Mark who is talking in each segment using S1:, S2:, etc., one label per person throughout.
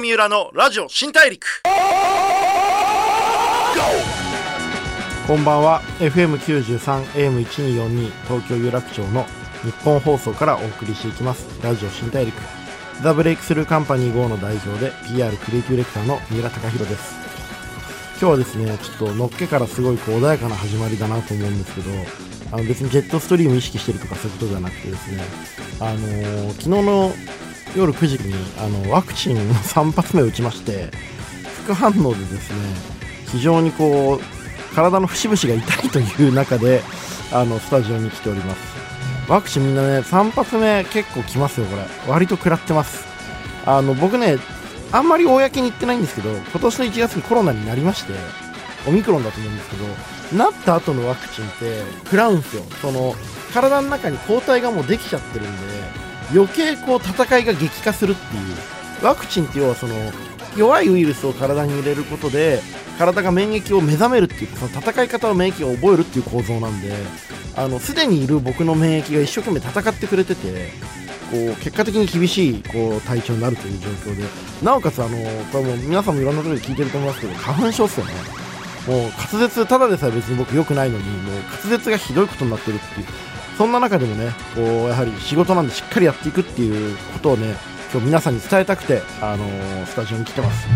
S1: 三浦のラジオ新大陸。
S2: こんばんは。FM93 AM1242 東京有楽町の日本放送からお送りしていきます。ラジオ新大陸。ザ・ブレイクスルーカンパニー GO の代表で PR クリエイティブレクターの三浦貴弘です。今日はですねちょっとのっけからすごいこう穏やかな始まりだなと思うんですけどあの別にジェットストリーム意識してるとかそういうことではなくてですねあのー昨日の夜9時にあのワクチンの3発目を打ちまして副反応でですね非常にこう体の節々が痛いという中であのスタジオに来ております。ワクチンみんなね3発目結構来ますよこれ。割と食らってます。あの僕ねあんまり公に言ってないんですけど今年の1月にコロナになりましてオミクロンだと思うんですけどなった後のワクチンって食らうんですよ。その体の中に抗体がもうできちゃってるんで余計こう戦いが激化するっていう。ワクチンって要はその弱いウイルスを体に入れることで体が免疫を目覚めるっていうその戦い方の免疫を覚えるっていう構造なんであのすでにいる僕の免疫が一生懸命戦ってくれててこう結果的に厳しいこう体調になるという状況で。なおかつあのこれも皆さんもいろんなところで聞いてると思いますけど花粉症っすよね。もう滑舌ただでさえ別に僕良くないのにもう滑舌がひどいことになってるっていう。そんな中でもねこうやはり仕事なんでしっかりやっていくっていうことをね今日皆さんに伝えたくて、あのースタジオに来てます。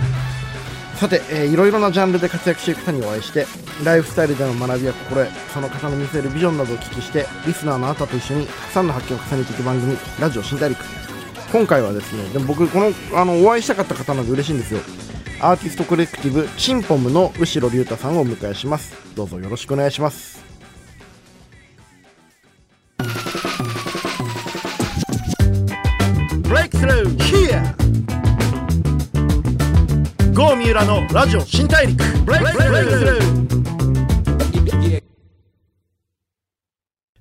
S2: さて、えーいろいろなジャンルで活躍していく方にお会いしてライフスタイルでの学びや心得その方の見せるビジョンなどをお聞きしてリスナーのあなたと一緒にたくさんの発見を重ねていく番組「ラジオ新大陸」今回はですねでも僕このあのお会いしたかった方なんで嬉しいんですよ。アーティストコレクティブチンポムの後ろ龍太さんをお迎えします。どうぞよろしくお願いします。
S1: 郷三浦のラジオ新大陸ブレイクスルー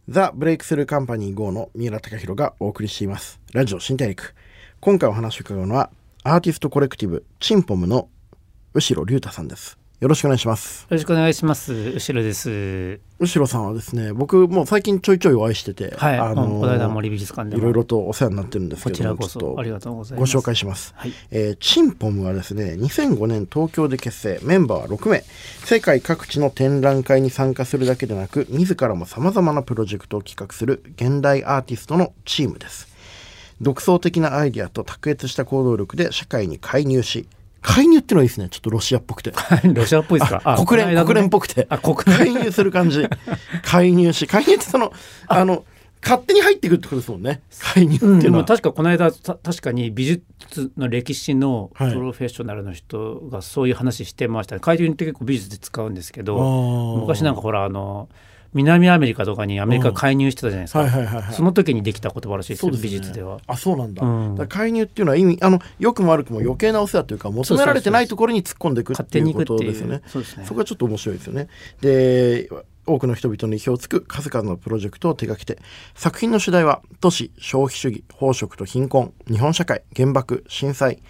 S2: ザ・ブレイクスルーカンパニー GO の三浦貴弘がお送りしています。ラジオ新大陸。今回お話を伺うのは、アーティストコレクティブ、チンポムの後ろ龍太さんです。よろしくお願いします。
S3: よろしくお願いします。後ろです。
S2: 後ろさんはですね、僕もう最近ちょいちょいお会いしてて、
S3: はい。
S2: あの
S3: この間森美術館でも
S2: いろいろとお世話になってるんですけど
S3: こちらこ
S2: ちょっと
S3: そありがとうござい
S2: ご
S3: ます。
S2: 紹介します。
S3: はい。
S2: えーチンポムはですね2005年東京で結成メンバーは6名世界各地の展覧会に参加するだけでなく自らもさまざまなプロジェクトを企画する現代アーティストのチームです独創的なアイデアと卓越した行動力で社会に介入し介入ってのはいいですね。ちょっとロシアっぽくて。
S3: ロシアっぽいですか？
S2: あ国連国連っぽくて。
S3: あ、国連。
S2: 介入する感じ。介入し介入ってそのあ。の勝手に入ってくるってことですもんね。介入っていうのは、
S3: も確かこの間た確かに美術の歴史のプ
S2: はい。
S3: ロフェッショナルの人がそういう話してましたね。海流って結構美術で使うんですけ
S2: あ
S3: ど
S2: ー。
S3: 昔なんかほらあの南アメリカとかにアメリカ介入してたじゃないですか、その時にできた言葉らしいですよ
S2: ね。
S3: 美術では。
S2: あそうなんだ,、
S3: うん。
S2: だ介入っていうのは意味あの良くも悪くも余計なお世話というか求められてないところに突っ込んでいく
S3: 勝
S2: っていうことですよね。
S3: そ
S2: こがちょっと面白いですよね。で多くの人々の意表をつく数々のプロジェクトを手掛けて作品の主題は都市消費主義飽食と貧困日本社会原爆震災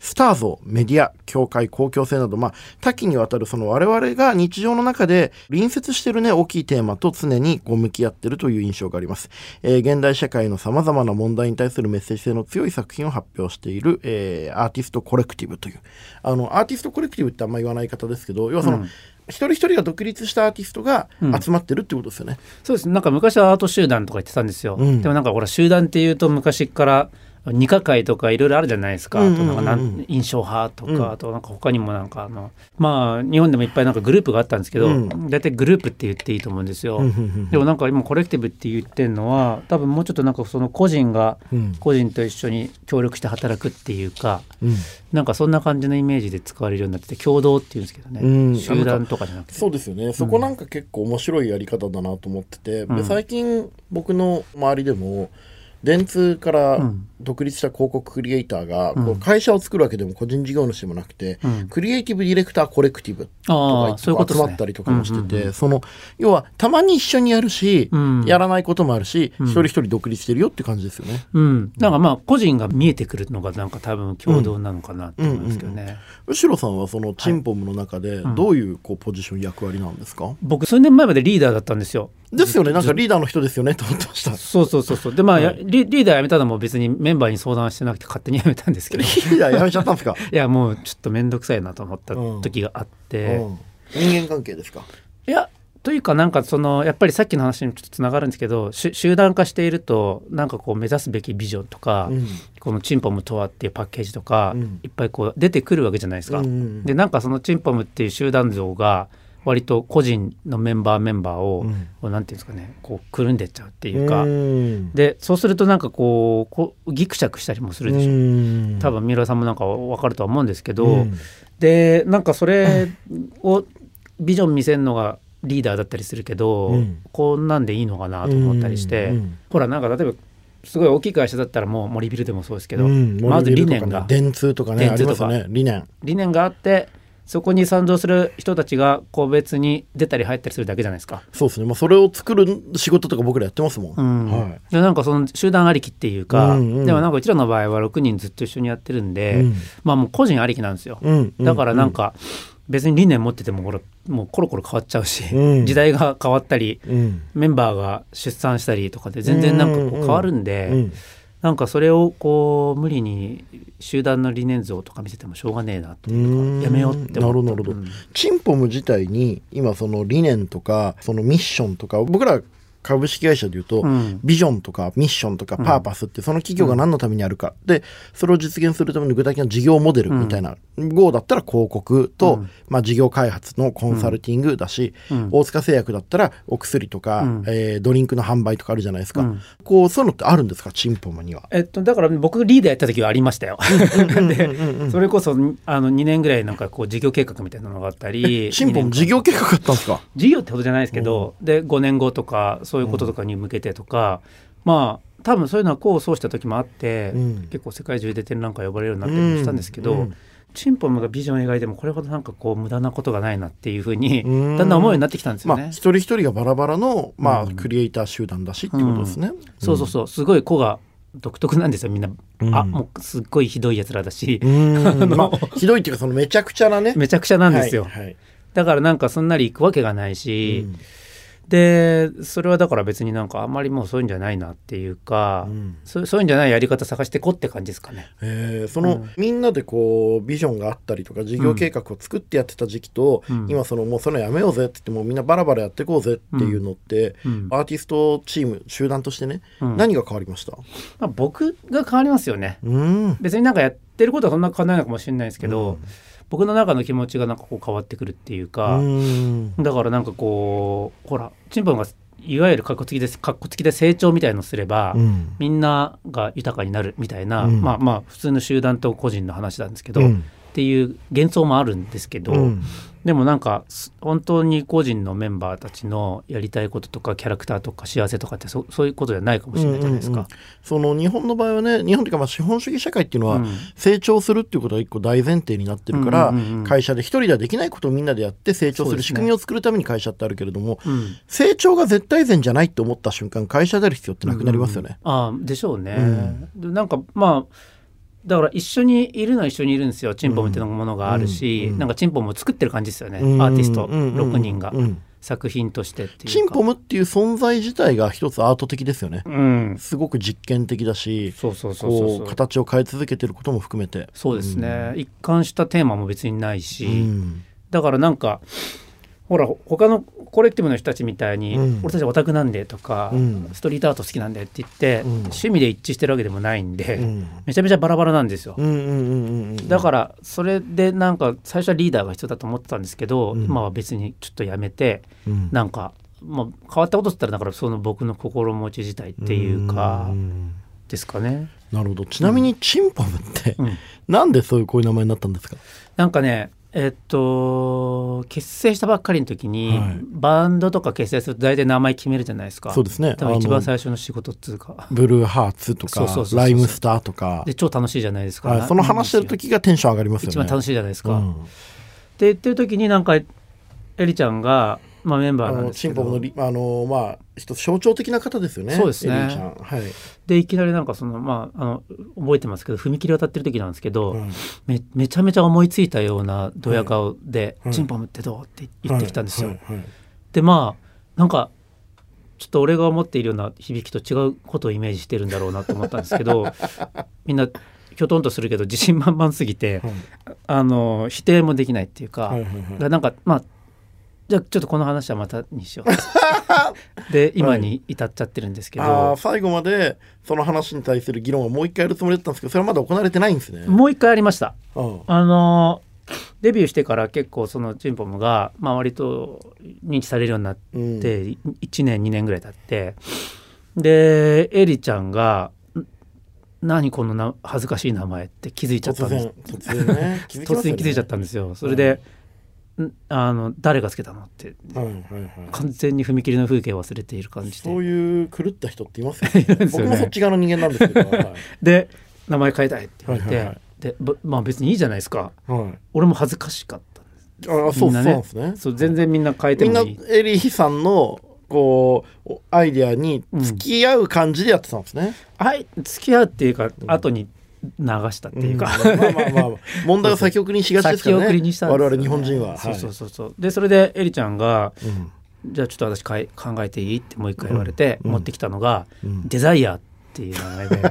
S2: スター像メディア教会公共性など、まあ、多岐にわたるその我々が日常の中で隣接しているね大きいテーマと常にこう向き合っているという印象があります、えー現代社会のさまざまな問題に対するメッセージ性の強い作品を発表している、えーアーティストコレクティブという。あのアーティストコレクティブってあんま言わない方ですけど要はその、
S3: うん。
S2: 一人一人が独立したアーティストが集まってるってことですよね。
S3: そうです。なんか昔はアート集団とか言ってたんですよ、
S2: うん。
S3: でもなんかほら集団っていうと昔から二課会とかいろいろあるじゃないですか、
S2: うん
S3: あとなんかな
S2: うんうんうん
S3: ん印象派とか、
S2: うん。
S3: あとなんか他にもなんかあのまあ日本でもいっぱいなんかグループがあったんですけど、
S2: うん。
S3: 大体グループって言っていいと思うんですよ、
S2: うんうんうん
S3: でもなんか今コレクティブって言ってるのは多分もうちょっとなんかその個人が
S2: うん。
S3: 個人と一緒に協力して働くっていうか
S2: うん。
S3: なんかそんな感じのイメージで使われるようになってて共同っていうんですけどね、
S2: うん。
S3: 集団とかじゃなくて。
S2: そうですよね。そこなんか結構面白いやり方だなと思ってて、
S3: うん。
S2: で最近僕の周りでも電通から
S3: うん
S2: 独立した広告クリエイターが、
S3: うん。
S2: こう会社を作るわけでも個人事業主でもなくて、
S3: うん。
S2: クリエイティブディレクターコレクティブとか集まったりとかもしてて、その要はたまに一緒にやるし、
S3: うん
S2: やらないこともあるし、
S3: うん。
S2: 一人一人独立してるよって感じですよね。
S3: うん、なんかまあ個人が見えてくるのがなんか多分共同なのかなと思いますけどね、
S2: 後ろさんはそのチンポムの中で
S3: うん。
S2: どういうこうポジション役割なんですか、
S3: 僕数年前までリーダーだったんですよ。
S2: ですよね。なんかリーダーの人ですよねと思ってました。
S3: そうそうそうそう。でまあ、リーダー辞めたのも別にメメンバーに相談してなくて勝手に辞めたんですけど。い
S2: やめちゃったんですか、
S3: やもうちょっと面倒くさいなと思った時があって、
S2: うん。人間関係ですか？
S3: いやというかなんかそのやっぱりさっきの話にちょっとつながるんですけどし集団化しているとなんかこう目指すべきビジョンとか、
S2: うん。
S3: このチンポムとはっていうパッケージとか、
S2: うん。
S3: いっぱいこう出てくるわけじゃないですか。
S2: うんうん。
S3: でなんかそのチンポムっていう集団像が割と個人のメンバーメンバーを、
S2: うん。
S3: なんていうんですかねこうくるんでっちゃうっていうか、
S2: ん。
S3: でそうするとなんかこうこうギクシャクしたりもするでしょ。
S2: うん。
S3: 多分三浦さんもなんか分かるとは思うんですけど、
S2: うん。
S3: でなんかそれをビジョン見せるのがリーダーだったりするけど、
S2: うん。
S3: こんなんでいいのかなと思ったりして、ほらなんか例えばすごい大きい会社だったらもう森ビルでもそうですけど、
S2: うん。
S3: まず理念が。
S2: ね電通とかねあり
S3: 電通とか。
S2: ますよね理念。
S3: 理念があってそこに賛同する人たちが個別に出たり入ったりするだけじゃないですか。
S2: そうですね、まあ、それを作る仕事とか僕らやってますもん、
S3: うん。
S2: はい。
S3: でなんかその集団ありきっていうか、
S2: うんうん。
S3: でもなんかうちらの場合は6人ずっと一緒にやってるんで、
S2: うん。
S3: まあもう個人ありきなんですよ。
S2: うん
S3: だからなんか別に理念持っててもこれもうコロコロ変わっちゃうし、
S2: うん。
S3: 時代が変わったり
S2: うん。
S3: メンバーが出産したりとかで全然なんかこう変わるんで、
S2: うん
S3: なんかそれをこう無理に集団の理念像とか見せてもしょうがねえなという
S2: うん
S3: かやめようって思った。
S2: なるほどなるほど。
S3: うん。
S2: チンポム自体に今その理念とかそのミッションとか僕ら株式会社でいうと、
S3: うん。
S2: ビジョンとかミッションとかパーパスってその企業が何のためにあるか、でそれを実現するための具体的な事業モデルみたいな、GO だったら広告と、
S3: うん。
S2: まあ、事業開発のコンサルティングだし、
S3: うん。
S2: 大塚製薬だったらお薬とか、
S3: うん。
S2: えードリンクの販売とかあるじゃないですか、
S3: うん。
S2: こうそういうのってあるんですか？チンポムには。
S3: えっと、だから僕リーダーやった時はありましたよ。でそれこそあの2年ぐらいなんかこう事業計画みたいなのがあったり
S2: チンポム事業計画あったんですか？
S3: 事業ってことじゃないですけど、で5年後とかそういうこととかに向けてとか、まあ多分そういうのは功を奏した時もあって、
S2: うん。
S3: 結構世界中で展覧会呼ばれるようになったりもしたんですけど、
S2: うん。うん
S3: チンポムがビジョンを描いてもこれほどなんかこう無駄なことがないなっていうふうに
S2: うん。
S3: だんだん思うようになってきたんですよね。
S2: まあ一人一人がバラバラの、まあ
S3: うん。
S2: クリエイター集団だしっていうことですね。
S3: そうそうそう。すごい子が独特なんですよみんな、
S2: うん。
S3: あもうすっごいひどいやつらだし、
S2: うん。まあひどいっていうかそのめちゃくちゃなね。
S3: めちゃくちゃなんですよ、
S2: はいはい。
S3: だからなんかすんなり行くわけがないし、でそれはだから別になんかあんまりもうそういうんじゃないなっていうか、
S2: うん。
S3: そうそういうんじゃないやり方探してこって感じですかね。
S2: えー。その、みんなでこうビジョンがあったりとか事業計画を作ってやってた時期と、
S3: うん。
S2: 今そのもうそのやめようぜって言ってもうみんなバラバラやっていこうぜっていうのって、
S3: うん。
S2: アーティストチーム集団としてね、
S3: うん。
S2: 何が変わりました？
S3: まあ、僕が変わりますよね。
S2: うん。
S3: 別になんかやってることはそんな変わらないのかもしれないですけど、僕の中の気持ちがなんかこう変わってくるっていうか、
S2: うん。
S3: だからなんかこうほらチンポンがいわゆるかっこつきですかっこつきで成長みたいのすれば、
S2: うん。
S3: みんなが豊かになるみたいな、
S2: うん。
S3: まあまあ普通の集団と個人の話なんですけど、
S2: うん
S3: っていう幻想もあるんですけど、
S2: うん。
S3: でもなんかす本当に個人のメンバーたちのやりたいこととかキャラクターとか幸せとかってそそういうことじゃないかもしれないじゃないですか。
S2: その日本の場合はね日本というかまあ資本主義社会っていうのは、
S3: うん
S2: 成長するっていうことが一個大前提になってるから、
S3: うんうんうんうん。
S2: 会社で一人ではできないことをみんなでやって成長する仕組みを作るために会社ってあるけれども、
S3: うん。
S2: 成長が絶対善じゃないって思った瞬間会社である必要ってなくなりますよね。
S3: ああでしょうね。でなんかまあだから一緒にいるのは一緒にいるんですよチンポムっていうものがあるし、
S2: うん。うん。
S3: なんかチンポムを作ってる感じですよね、
S2: うん。
S3: アーティスト
S2: うん。うん。
S3: 6人が
S2: うん
S3: 作品としてっていうか。
S2: チンポムっていう存在自体が一つアート的ですよね。
S3: うん、
S2: すごく実験的だし形を変え続けてることも含めて。
S3: そうですね、一貫したテーマも別にないし、
S2: うん。
S3: だからなんかほら他のコレクティブの人たちみたいに、
S2: うん。
S3: 俺たちオタクなんでとか、
S2: うん。
S3: ストリートアート好きなんでって言って、
S2: うん。
S3: 趣味で一致してるわけでもないんで、
S2: うん。
S3: めちゃめちゃバラバラなんですよ。だからそれでなんか最初はリーダーが必要だと思ってたんですけど、
S2: うん。
S3: 今は別にちょっとやめて
S2: うん。
S3: なんか、まあ、変わったことって言ったらだからその僕の心持ち自体っていうか
S2: ん
S3: ですかね。
S2: なるほど。ちなみにチンポムって、
S3: うん。
S2: なんでそういうこういう名前になったんですか？
S3: なんかねえっと結成したばっかりの時に、
S2: はい。
S3: バンドとか結成すると大体名前決めるじゃないですか。
S2: そうですね。
S3: 多分一番最初の仕事っつうか。
S2: ブルーハーツとかライムスターとか。
S3: で超楽しいじゃないですか、
S2: はい、その話してる時がテンション上がりますよね。
S3: 一番楽しいじゃないですか。
S2: うん。
S3: って言ってる時になんかエリちゃんが、まあ、メンバーなんですけど。
S2: のリあのまあ一つ象徴的な方ですよね
S3: そうですね。
S2: はい、
S3: でいきなりなんかそのまああの覚えてますけど踏切渡ってる時なんですけど、
S2: うん。
S3: めめちゃめちゃ思いついたようなドヤ顔で「
S2: はい
S3: チンポムってどう?」って言ってきたんですよ。でまあなんかちょっと俺が思っているような響きと違うことをイメージしてるんだろうなと思ったんですけど みんなきょとんとするけど自信満々すぎて、
S2: はい。
S3: あの否定もできないっていうか,、
S2: ははい
S3: なんかまあじゃあちょっとこの話はまたにしよう。で今に至っちゃってるんですけど、
S2: あー最後までその話に対する議論はもう一回やるつもりだったんですけどそれはまだ行われてないんですね。
S3: もう一回ありました。
S2: うん。
S3: あのデビューしてから結構そのチンポムが、まあ、割と認知されるようになっ
S2: うん。
S3: て1年2年ぐらい経ってでエリちゃんがん「何このな恥ずかしい名前」って気づいちゃった
S2: 突
S3: んです。
S2: 然突然 ね。
S3: 突然気づいちゃったんですよ。それで、んあの誰がつけたのって。
S2: はいはいはい。
S3: 完全に踏切の風景を忘れている感じ
S2: そう
S3: で
S2: いう狂った人っています？よ
S3: いるんですよね。
S2: 僕もそっち側の人間なんですけど、はい。
S3: で名前変えたいって言われて、
S2: はいはいはい。
S3: でぼまあ別にいいじゃないですか。
S2: はい、
S3: 俺も恥ずかしかった
S2: あそう,、
S3: みんなね。
S2: そうなんですね。
S3: そう全然みんな変えて
S2: みんない
S3: もい
S2: エリーさんのこうおアイディアに付き合う感じでやってたんですね、
S3: はい。付き合うっていうか、後に流したっていうか、
S2: うん。まあまあまあ 問題を先送りにしがちですから
S3: 先送りに
S2: ね
S3: したんですよ。ね
S2: 我々日本人は、
S3: そうそう
S2: はい
S3: そうそう。でそれでエリちゃんが
S2: うん「
S3: じゃあちょっと私かい考えていい?」ってもう一回言われて、
S2: うん。
S3: 持ってきたのが「
S2: うん。
S3: デザイア」っていう名前で。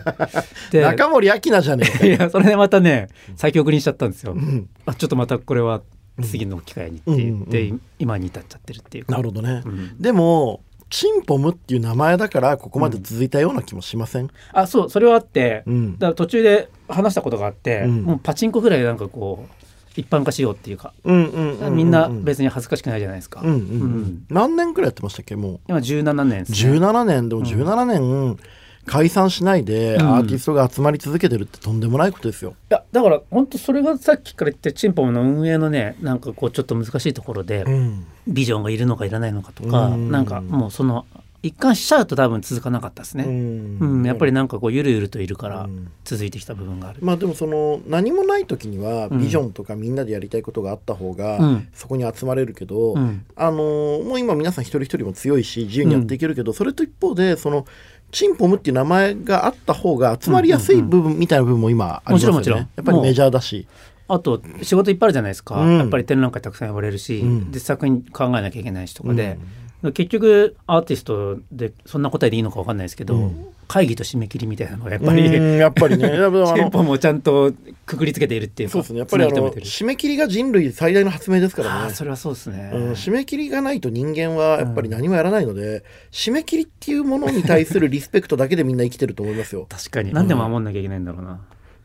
S3: で
S2: 中森明菜じゃねえか
S3: いやそれでまたね先送りにしちゃったんですよ、
S2: ん。
S3: あちょっとまたこれは次の機会にって言って、
S2: うん。
S3: 今に至っちゃってるっていうか。
S2: なるほどね、
S3: うん。
S2: でもチンポムっていう名前だからここまで続いたような気もしません、
S3: あそうそれはあって、
S2: うん。
S3: だから途中で話したことがあって、
S2: うん。
S3: もうパチンコぐらいなんかこう一般化しようっていうか、
S2: うんうんうんうん
S3: みんな別に恥ずかしくないじゃないですか、
S2: うんうんう
S3: うん。ん
S2: 何年くらいやってましたっけも
S3: 今17年
S2: う
S3: ですね。
S2: 17年。でも17年解散しないで
S3: うん。
S2: アーティストが集まり続けてるってとんでもないことですよ。
S3: いやだから本当それがさっきから言ってチンポムの運営のねなんかこうちょっと難しいところで、
S2: うん。
S3: ビジョンがいるのかいらないのかとか、
S2: うん。
S3: なんかもうその一貫しちゃうと多分続かなかったですね、うん。やっぱりなんかこうゆるゆるといるから
S2: うん。
S3: 続いてきた部分がある、
S2: まあでもその何もない時には
S3: うん。
S2: ビジョンとかみんなでやりたいことがあった方が
S3: うん。
S2: そこに集まれるけど、
S3: うん。
S2: あのーもう今皆さん一人一人も強いし自由にやっていけるけど、それと一方でそのチンポムっていう名前があった方が集まりやすい部分みたいな部分も今ありますよね。
S3: もちろん。もちろん。
S2: やっぱりメジャーだし。
S3: あと仕事いっぱいあるじゃないですか、
S2: うん。
S3: やっぱり展覧会たくさん呼ばれるし、
S2: うん。
S3: で作品考えなきゃいけないしとかで、結局アーティストでそんな答えでいいのか分かんないですけど、
S2: うん。
S3: 会議と締め切りみたいなのがやっ
S2: や
S3: ぱり、
S2: やっぱりね。やっぱあ
S3: チン
S2: の
S3: ポもちゃんとくくりつけているっていうか。
S2: そうですね。やっぱり締め切りが人類最大の発明ですからね。
S3: それはそうですね、
S2: うん、締め切りがないと人間はやっぱり何もやらないので、締め切りっていうものに対するリスペクトだけでみんな生きてると思いますよ。
S3: 確かに。何でも守んなきゃいけないんだろうな、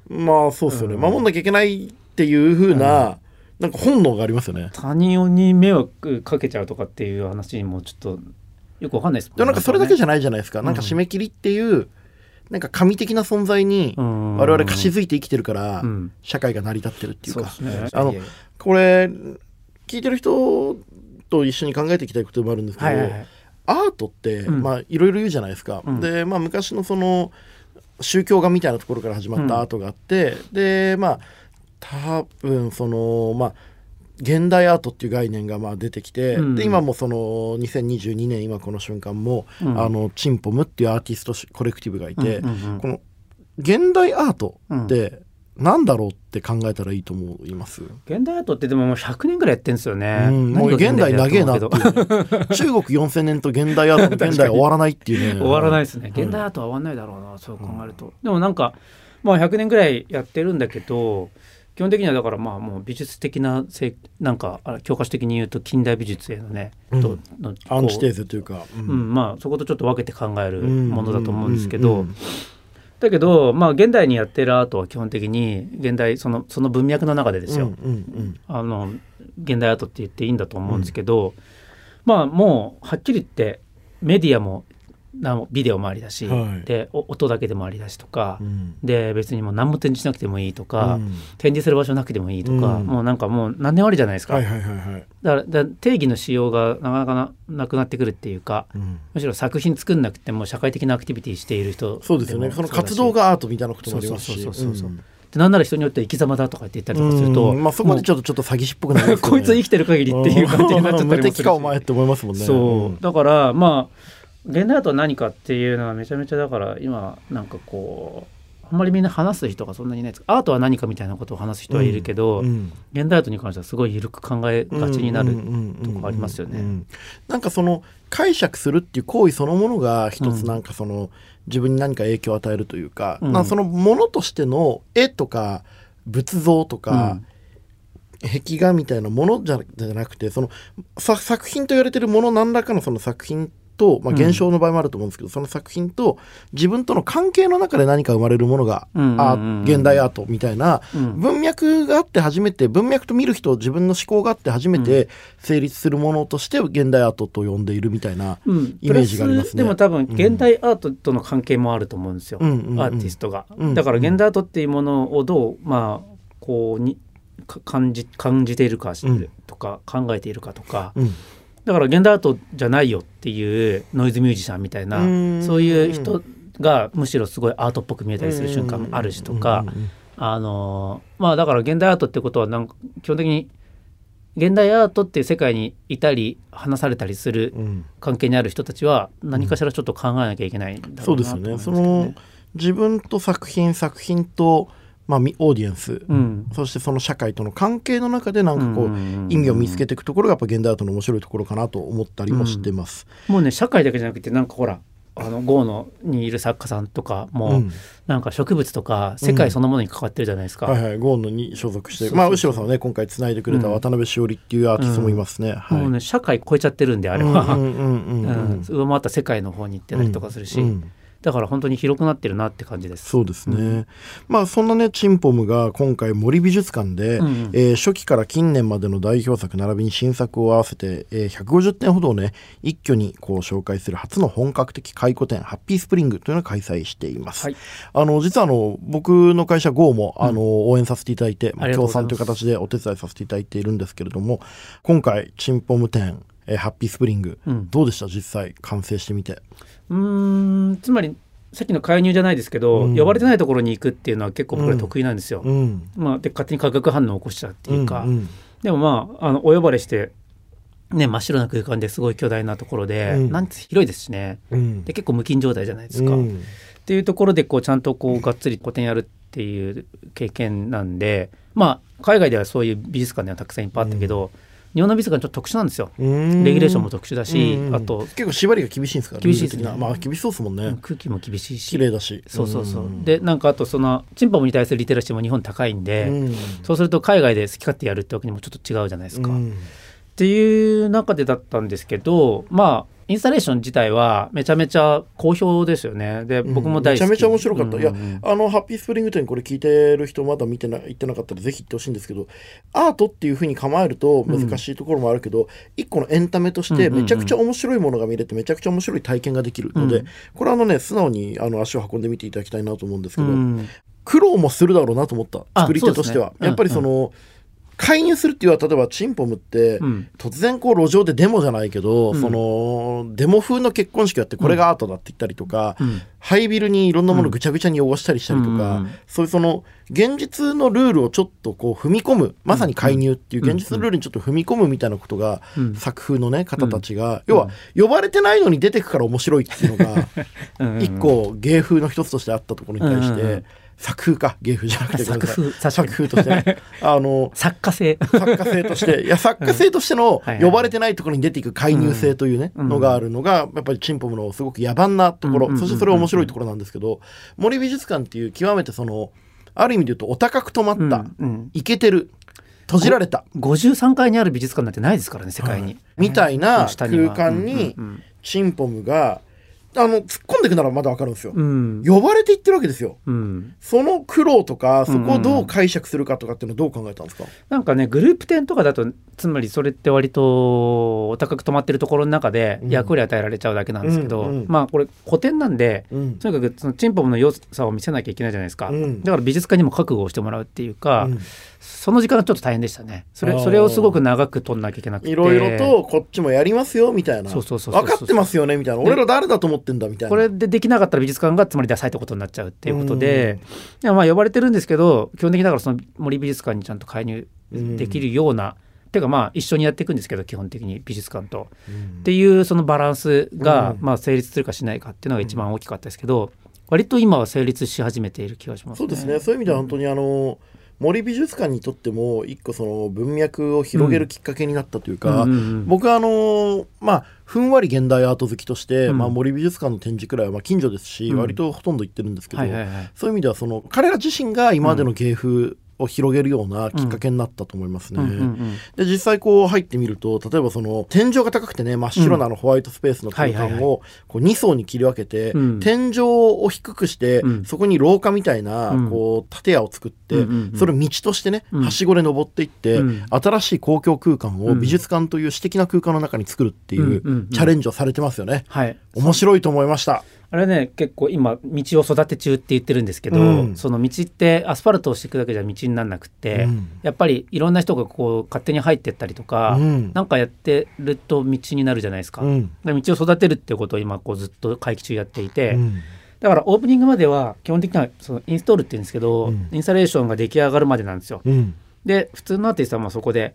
S2: まあそうですよね、
S3: うん。
S2: 守んなきゃいけないっていう風な、なんか本能がありますよね。
S3: 他人に迷惑かけちゃうとかっていう話にもちょっとよくわかんないです
S2: でもなんかそれだけじ
S3: ゃ
S2: ゃないじゃないですか、なんか締め切りっていうなんか神的な存在に
S3: うん。
S2: 我々貸し付いて生きてるから、
S3: うん。
S2: 社会が成り立ってるっていうか。あのこれ聞いてる人と一緒に考えていきたいこともあるんですけど、
S3: はいはいはい。
S2: アートって、
S3: うん。
S2: まあいろいろ言うじゃないですか、
S3: うん。
S2: でまあ昔のその宗教画みたいなところから始まったアートがあって、でまあ多分そのまあ現代アートっていう概念がまあ出てきて、
S3: うん。
S2: で今もその2022年今この瞬間も、
S3: うん。
S2: あのチンポムっていうアーティストコレクティブがいて、
S3: うんうんうん
S2: この現代アートって何だろうって考えたらいいと思います、
S3: 現代アートってでももう100年ぐらいやってんですよね、
S2: うん、もう現代長えなって 中国4000年と現代アートの現代は 終わらないっていうね。
S3: 終わらないですね。
S2: うん。
S3: 現代アートは終わんないだろうな、そう考えると、でもなんかまあ100年ぐらいやってるんだけど基本的にはだからまあもう美術的なせいなんかあ教科書的に言うと近代美術へのね、
S2: うん。アンチテーゼというか、う
S3: うん、まあそことちょっと分けて考える
S2: うん。
S3: ものだと思うんですけど、
S2: うん。うん。
S3: だけどまあ現代にやってるアートは基本的に現代そのその文脈の中でですよ、
S2: うんうん。
S3: あの現代アートって言っていいんだと思うんですけど、まあもうはっきり言ってメディアもなビデオもありだし、
S2: はい。
S3: でお音だけでもありだしとか、
S2: うん。
S3: で別にもう何も展示しなくてもいいとか、
S2: うん。
S3: 展示する場所なくてもいいとか、
S2: うん。
S3: もうなんかもう何でもありじゃないですか、
S2: はいはいはいはい、
S3: だから定義のしようがなかなかななくなってくるっていうか
S2: うん。
S3: むしろ作品作んなくても社会的なアクティビティしている人
S2: そうですよね。
S3: も
S2: その活動がアートみたいなこともありますし。
S3: そうそうそうそう
S2: うん
S3: でなんなら人によっては生き様だとかって言ったりとかすると、
S2: うんまあそこまでちょっとちょっと詐欺師っぽくなりますよね
S3: こいつは生きてる限りっていう感じになっちゃったりもするし
S2: 無敵かお前って思いますもんね
S3: そう、
S2: ん
S3: だからまあ現代アートは何かっていうのはめちゃめちゃだから今なんかこうあんまりみんな話す人がそんなにいないです。アートは何かみたいなことを話す人はいるけど、
S2: うん。
S3: 現代アートに関してはすごい緩く考えがちになるとこありますよね。
S2: うんうんうんうん。なんかその解釈するっていう行為そのものが一つなんかその、自分に何か影響を与えるというか,、
S3: うん。
S2: そのものとしての絵とか仏像とか、壁画みたいなものじゃなくてそのさ作品と言われてるもの何らかのその作品と、まあ、
S3: うん。
S2: 現象の場合もあると思うんですけど、その作品と自分との関係の中で何か生まれるものが、
S3: うんうんうん
S2: あ現代アートみたいな、
S3: うん。
S2: 文脈があって初めて文脈と見る人自分の思考があって初めて成立するものとして現代アートと呼んでいるみたいな、
S3: うん、
S2: イメージがありますね。
S3: でも多分現代アートとの関係もあると思うんですよ、
S2: うんうんうん。
S3: アーティストが、
S2: うん。
S3: だから現代アートっていうものをどうまあこうにか感じ感じているか
S2: うん。
S3: とか考えているかとか、
S2: うん
S3: だから現代アートじゃないよっていうノイズミュージシャンみたいな
S2: うん。
S3: そういう人がむしろすごいアートっぽく見えたりする瞬間もあるしとか、
S2: うんうん
S3: あのまあだから現代アートってことはなんか基本的に現代アートっていう世界にいたり話されたりする
S2: うん。
S3: 関係にある人たちは何かしらちょっと考えなきゃいけないんだろ
S2: そうです
S3: うなと思います
S2: よね。その自分と作品作品と、まあ、みオーディエンス、
S3: うん。
S2: そしてその社会との関係の中でなんかこう、
S3: うんうんうん
S2: 意味を見つけていくところがやっぱ現代アートの面白いところかなと思ったりもしてます。
S3: もうね社会だけじゃなくてなんかほらあのゴーノにいる作家さんとかも、
S2: うん。
S3: なんか植物とか世界そのものに関わってるじゃないですか。
S2: はいはい、ゴーンのに所属して。まあ後ろさんはね今回つないでくれた渡辺しおりっていうアーティストもいますね。はい。
S3: もうね社会超えちゃってるんであれは、
S2: うんうんうんうん
S3: うん上回った世界の方に行ってたりとかするし、
S2: うんうん
S3: だから本当に広くなってるなって感じです。
S2: そうですね、
S3: うん
S2: まあそんなねチンポムが今回森美術館で、
S3: うんうん。
S2: えー初期から近年までの代表作並びに新作を合わせて、えー150点ほどをね一挙にこう紹介する初の本格的回顧展ハッピースプリングというのを開催しています、
S3: はい。
S2: あの実はあの僕の会社 GO もあの、応援させていただいて、まあ協賛という形でお手伝いさせていただいているんですけれども今回チンポム展、えーハッピースプリング、
S3: うん。
S2: どうでした？実際完成してみて。
S3: うーん。つまりさっきの介入じゃないですけど、
S2: うん。
S3: 呼ばれてないところに行くっていうのは結構僕ら得意なんですよ。
S2: うん。
S3: まあ、で勝手に化学反応を起こしちゃうっていうか、
S2: んん。
S3: でもまああのお呼ばれして、ね、真っ白な空間ですごい巨大なところで、
S2: うん。
S3: なんて広いですしね。
S2: うん。
S3: で結構無菌状態じゃないですか。っ
S2: うん。
S3: ていうところでこうちゃんとこうがっつり個展やるっていう経験なんでまあ海外ではそういう美術館ではたくさんいっぱいあったけど、日本の美術館ちょっと特殊なんですよ。
S2: レ
S3: レギュレーションも特殊だし、
S2: うん。
S3: あと
S2: 結構縛りが厳しいんですか？
S3: 厳しいですね。
S2: まあ厳しそうですもんね。
S3: 空気も厳しいし。
S2: 綺麗だし。
S3: そうそうそう、
S2: ん。
S3: でなんかあとそのチンパムに対するリテラシーも日本高いんで、
S2: うん。
S3: そうすると海外で好き勝手やるってわけにもちょっと違うじゃないですか。
S2: うん
S3: っていう中でだったんですけどまあインスタレーション自体はめちゃめちゃ好評ですよね。で僕も大好き、
S2: めちゃめちゃ面白かった、いや
S3: うんうん
S2: あのハッピースプリング展これ聞いてる人まだ見てな行ってなかったらぜひ行ってほしいんですけどアートっていうふうに構えると難しいところもあるけど、一個のエンタメとしてめちゃくちゃ面白いものが見れてめちゃくちゃ面白い体験ができるので、
S3: うん
S2: これあのね素直にあの足を運んでみていただきたいなと思うんですけど、
S3: うん
S2: 苦労もするだろうなと思った。
S3: あ
S2: 作り手としては、
S3: ね。
S2: やっぱりその、介入するっていうのは例えばチンポムって、
S3: うん。
S2: 突然こう路上でデモじゃないけど、
S3: うん。
S2: そのデモ風の結婚式をやってこれがアートだって言ったりとか、
S3: うん。
S2: ハイビルにいろんなものぐちゃぐちゃに汚したりしたりとか、
S3: うん。
S2: そういうその現実のルールをちょっとこう踏み込むまさに介入っていう
S3: うん
S2: 現実のルールにちょっと踏み込むみたいなことが、
S3: うん。
S2: 作風のね方たちが、要は呼ばれてないのに出てくから面白いっていうのが 一個芸風の一つとしてあったところに対して、作風か芸風じゃなくて
S3: 作風
S2: 作
S3: に。
S2: 風としてね。あの
S3: 作家性。
S2: 作家性として。いや作家性としての呼ばれてないところに出ていく介入性というね、
S3: うん。
S2: のがあるのがやっぱりチンポムのすごく野蛮なところ、
S3: うんうんうんうん。
S2: そしてそれは面白いところなんですけど森美術館っていう極めてそのある意味で言うとお高く止まった、
S3: うんうん。
S2: イケてる閉じられた、
S3: 53階にある美術館なんてないですからね世界に、
S2: はい。みたいな空間に
S3: うん。
S2: チンポムがあの突っ込んでいくならまだわかるんですよ、
S3: うん。
S2: 呼ばれていってるわけですよ。
S3: うん。
S2: その苦労とかそこをどう解釈するかとかっていうのはどう考えたんですか、
S3: なんかねグループ展とかだとつまりそれって割とお高く止まってるところの中で
S2: うん。
S3: 役割与えられちゃうだけなんですけど、
S2: うんうん
S3: まあこれ古典なんで
S2: うん。
S3: とにかくそのチンポムの良さを見せなきゃいけないじゃないですか、
S2: うん。
S3: だから美術館にも覚悟をしてもらうっていうか、
S2: うん
S3: その時間がちょっと大変でしたね。それそれをすごく長く取んなきゃいけなくて。
S2: いろいろとこっちもやりますよみたいな。
S3: そうそうそう
S2: 分かってますよねみたいな。俺ら誰だと思ってんだみたいな。
S3: これでできなかったら美術館がつまりダサいってことになっちゃうっていうことで、いやまあ呼ばれてるんですけど基本的にだからその森美術館にちゃんと介入できるような、ていうかまあ一緒にやっていくんですけど基本的に美術館と。
S2: うん。
S3: っていうそのバランスが、
S2: うん。
S3: まあ成立するかしないかっていうのが一番大きかったですけど、割と今は成立し始めている気がします、
S2: そうですね。そういう意味では本当にあの、森美術館にとっても一個その文脈を広げるきっかけになったというか、
S3: うんうんうん
S2: 僕はあのまあふんわり現代アート好きとして、
S3: うん。
S2: まあ、森美術館の展示くらいはまあ近所ですし、
S3: うん。
S2: 割とほとんど行ってるんですけど、
S3: はいはいはい。
S2: そういう意味ではその彼ら自身が今までの芸風を広げるようなきっかけになったと思いますね。
S3: うんうんうん
S2: で実際こう入ってみると例えばその天井が高くてね真っ白なあのホワイトスペースの空間をこう2層に切り分けて、
S3: うん。
S2: 天井を低くして、
S3: うん。
S2: そこに廊下みたいな
S3: うん。
S2: こう建屋を作って、
S3: うんうんうん。
S2: それを道としてね、
S3: うん。
S2: はしごで登っていって、
S3: うん。
S2: 新しい公共空間を
S3: うん
S2: 美術館という私的な空間の中に作るっていうチャレンジをされてますよね。
S3: はい
S2: 面白いと思いました。
S3: あれね結構今道を育て中って言ってるんですけど、
S2: うん。
S3: その道ってアスファルトをしていくだけじゃ道にならなくって、
S2: うん。
S3: やっぱりいろんな人がこう勝手に入ってったりとか、
S2: うん。
S3: なんかやってると道になるじゃないですか。
S2: うん。
S3: で道を育てるっていうことを今こうずっと会期中やっていて、
S2: うん。
S3: だからオープニングまでは基本的にはそのインストールって言うんですけど、
S2: うん。
S3: インスタレーションが出来上がるまでなんですよ。
S2: うん。
S3: で普通のアーティストはまあそこで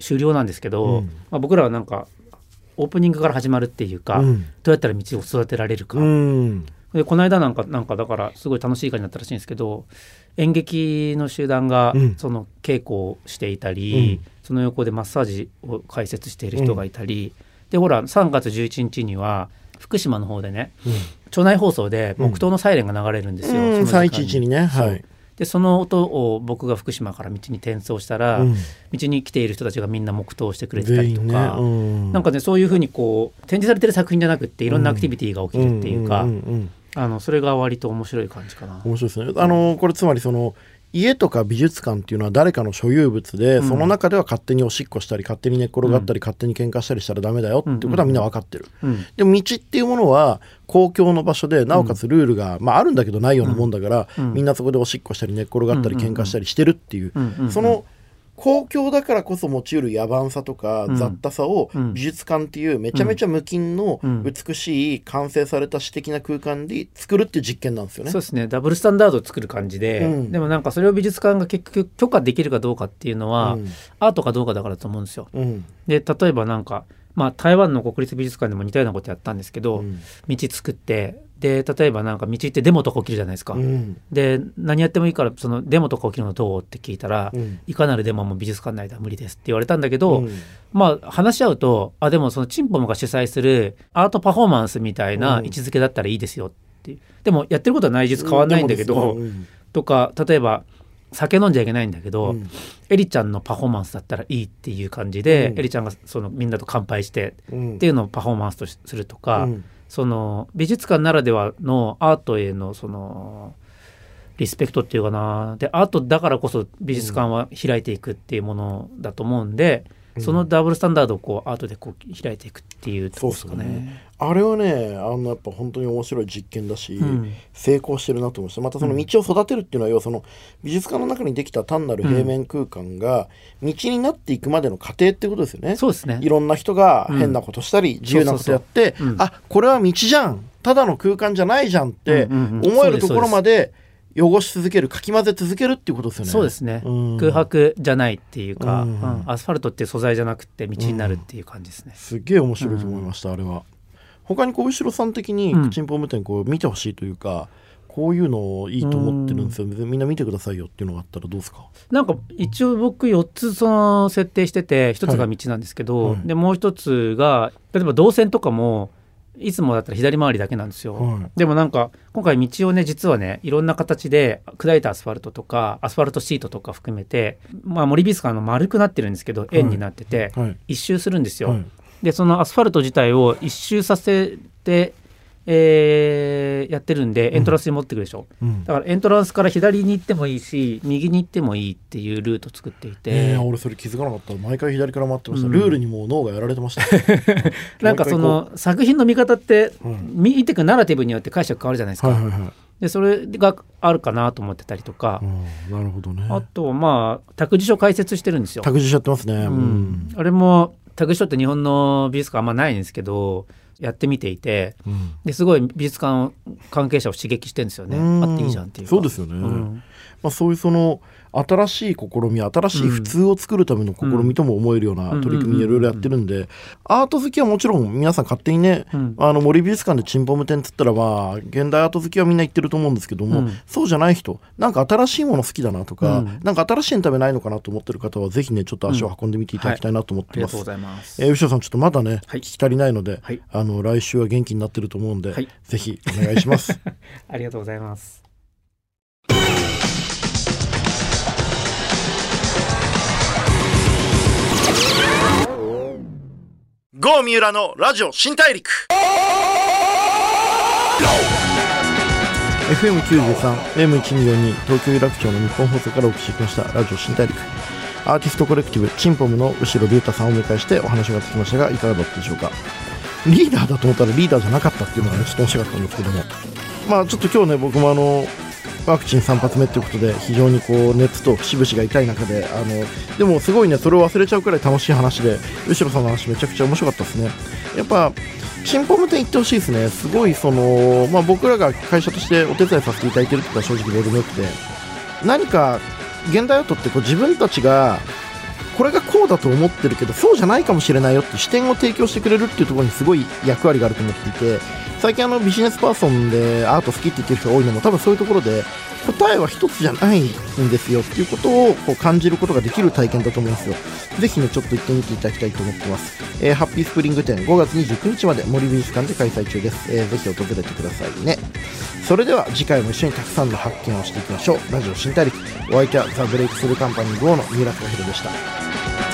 S3: 終了なんですけど、
S2: うん。
S3: まあ、僕らはなんかオープニングから始まるっていうか、
S2: うん。
S3: どうやったら道を育てられるか、
S2: うん。
S3: でこの間なんかなんかだからすごい楽しい会になったらしいんですけど演劇の集団が
S2: うん。
S3: その稽古をしていたり、
S2: うん。
S3: その横でマッサージを解説している人がいたり、でほら3月11日には福島の方でね町内放送で黙祷のサイレンが流れるんですよ。
S2: うん
S3: その時間
S2: 311にねはい
S3: でその音を僕が福島から道に転送したら、
S2: うん。
S3: 道に来ている人たちがみんな黙祷してくれてたりと
S2: 全員ね
S3: か、
S2: うん。
S3: なんかねそういうふうにこう展示されてる作品じゃなくっていろんなアクティビティが起きるっていうか、あのそれが割と面白い感じかな。
S2: 面白いですね。あのこれつまりその家とか美術館っていうのは誰かの所有物で、
S3: うん。
S2: その中では勝手におしっこしたり勝手に寝っ転がったり、勝手に喧嘩したりしたらダメだよっていうことはみんな分かってる、
S3: うん。
S2: でも道っていうものは公共の場所でなおかつルールが、まあ、あるんだけどないようなもんだから、
S3: うん。
S2: みんなそこでおしっこしたり寝っ転がったり
S3: うんうんうん
S2: 喧嘩したりしてるっていう、
S3: うんうんうん。
S2: その公共だからこそ持ち得る野蛮さとか
S3: うん。
S2: 雑多さを
S3: うん。
S2: 美術館っていうめちゃめちゃ無菌の
S3: うん。
S2: 美しい完成された詩的な空間で作るっていう実験なんですよね。
S3: そうですね。ダブルスタンダードを作る感じで、
S2: うん。
S3: でもなんかそれを美術館が結局許可できるかどうかっていうのは、
S2: うん。
S3: アートかどうかだからだと思うんですよ。
S2: うん。
S3: で例えばなんか、まあ、台湾の国立美術館でも似たようなことやったんですけど、
S2: うん。
S3: 道作ってで例えばなんか道ってデモとか起きるじゃないですか。
S2: うん。
S3: で何やってもいいからそのデモとか起きるのどうって聞いたら、
S2: うん。
S3: いかなるデモも美術館内では無理ですって言われたんだけど、
S2: うん。
S3: まあ話し合うとあでもそのチンポムが主催するアートパフォーマンスみたいな
S2: うん。
S3: 位置づけだったらいいですよって。いうでもやってることは内実変わんないんだけど、
S2: うん。
S3: とか例えば酒飲んじゃいけないんだけど、
S2: うん。
S3: エリちゃんのパフォーマンスだったらいいっていう感じで、
S2: うん。
S3: エリちゃんがそのみんなと乾杯して
S2: うん。
S3: っていうのをパフォーマンスとしするとか、
S2: うん。
S3: その美術館ならではのアートへのそのリスペクトっていうかな。でアートだからこそ美術館は開いていくっていうものだと思うんで、
S2: うん。
S3: そのダブルスタンダードをこうアートでこう開いていくっていうとこ
S2: そう
S3: ろですかね。
S2: ですねあれはねあのやっぱ本当に面白い実験だし、
S3: うん。
S2: 成功してるなと思いましたまたその道を育てるっていうのは、要はその美術館の中にできた単なる平面空間が道になっていくまでの過程ってことですよね。
S3: そうですね。
S2: いろんな人が変なことしたり、自由なことやって
S3: そうそうそう。うん。
S2: あこれは道じゃん。ただの空間じゃないじゃんって
S3: うんうんうん
S2: 思えるところまで汚し続けるかき混ぜ続けるっていうことですよね。
S3: そうですね、
S2: うん。
S3: 空白じゃないっていうか、
S2: うん。
S3: うん。アスファルトって素材じゃなくて道になるっていう感じですね。
S2: すっげえ面白いと思いました、あれは。他にこう後ろさん的に
S3: うん。
S2: チンポム店こう見てほしいというか、こういうのいいと思ってるんですよ、みんな見てくださいよっていうのがあったらどうですか？
S3: なんか一応僕4つその設定してて1つが道なんですけど、
S2: はい。
S3: でもう1つが例えば動線とかもいつもだったら左回りだけなんですよ、
S2: はい。
S3: でもなんか今回道をね実はねいろんな形で砕いたアスファルトとかアスファルトシートとか含めて、まあ、森美術館の丸くなってるんですけど円になってて、
S2: はい。
S3: 一周するんですよ、
S2: はい
S3: でそのアスファルト自体を一周させて、えーやってるんでエントランスに持ってくるでしょ、
S2: うん。
S3: だからエントランスから左に行ってもいいし右に行ってもいいっていうルート作っていて、
S2: えー、俺それ気づかなかった。毎回左から回ってました、
S3: うん。
S2: ルールにもう脳がやられてました。
S3: なんかその作品の見方って、
S2: うん。
S3: 見てくナラティブによって解釈変わるじゃないですか、
S2: はいはいはい。
S3: でそれがあるかなと思ってたりとか、
S2: うん。なるほどね。
S3: あとまあ託児所解説してるんですよ。
S2: 託児しちゃってますね、
S3: うん。あれも託児所って日本の美術館あんまないんですけどやってみていて
S2: うん。
S3: ですごい美術館関係者を刺激してるんですよね。
S2: うん。
S3: あっていいじゃんっていうか。
S2: そうですよね、
S3: うん。
S2: まあ、そういうその新しい試み新しい普通を作るための試みとも思えるような取り組みいろいろやってるんで。アート好きはもちろん皆さん勝手にね、
S3: うん。
S2: あの森美術館でチンポム展っつったらまあ現代アート好きはみんな言ってると思うんですけども、
S3: うん。
S2: そうじゃない人なんか新しいもの好きだなとか、
S3: うん。
S2: なんか新しいエンタメないのかなと思ってる方はぜひねちょっと足を運んでみていただきたいなと思ってます。
S3: うござい。
S2: えー、牛尾さんちょっとまだね、
S3: はい。
S2: 聞き足りないので、
S3: はい。
S2: あの来週は元気になってると思うんで、
S3: はい。
S2: ぜひお願いします。
S3: ありがとうございます。
S1: 郷三浦のラジオ新大陸
S2: FM93、M1242、東京有楽町の日本放送からお送りしました、ラジオ新大陸。アーティストコレクティブ、チンポムの後ろ龍太さんをお迎えしてお話がつきましたが、いかがだったでしょうか？リーダーだと思ったらリーダーじゃなかったっていうのがね、ちょっと面白かったんですけども。まあちょっと今日ね、僕もあの、ワクチン3発目ということで、非常にこう、熱と節々が痛い中で、あの、でもすごいね、それを忘れちゃうくらい楽しい話で、後ろさんの話めちゃくちゃ面白かったですね。やっぱ、チンポム店行ってほしいですね。すごいその、まあ僕らが会社としてお手伝いさせていただいてるってことは正直どうでもよくて、何か現代アートってこう自分たちがこれがこうだと思ってるけどそうじゃないかもしれないよって視点を提供してくれるっていうところにすごい役割があると思っていて最近あのビジネスパーソンでアート好きって言ってる人が多いのも多分そういうところで答えは一つじゃないんですよっていうことをこう感じることができる体験だと思うんですよ。ぜひねちょっと行ってみていただきたいと思ってます、えーハッピースプリング展5月29日まで森美術館で開催中です、えーぜひ訪れてくださいね。それでは次回も一緒にたくさんの発見をしていきましょう。ラジオ新大陸お相手はザ・ブレイクスルーカンパニー GO の三浦貴弘でした。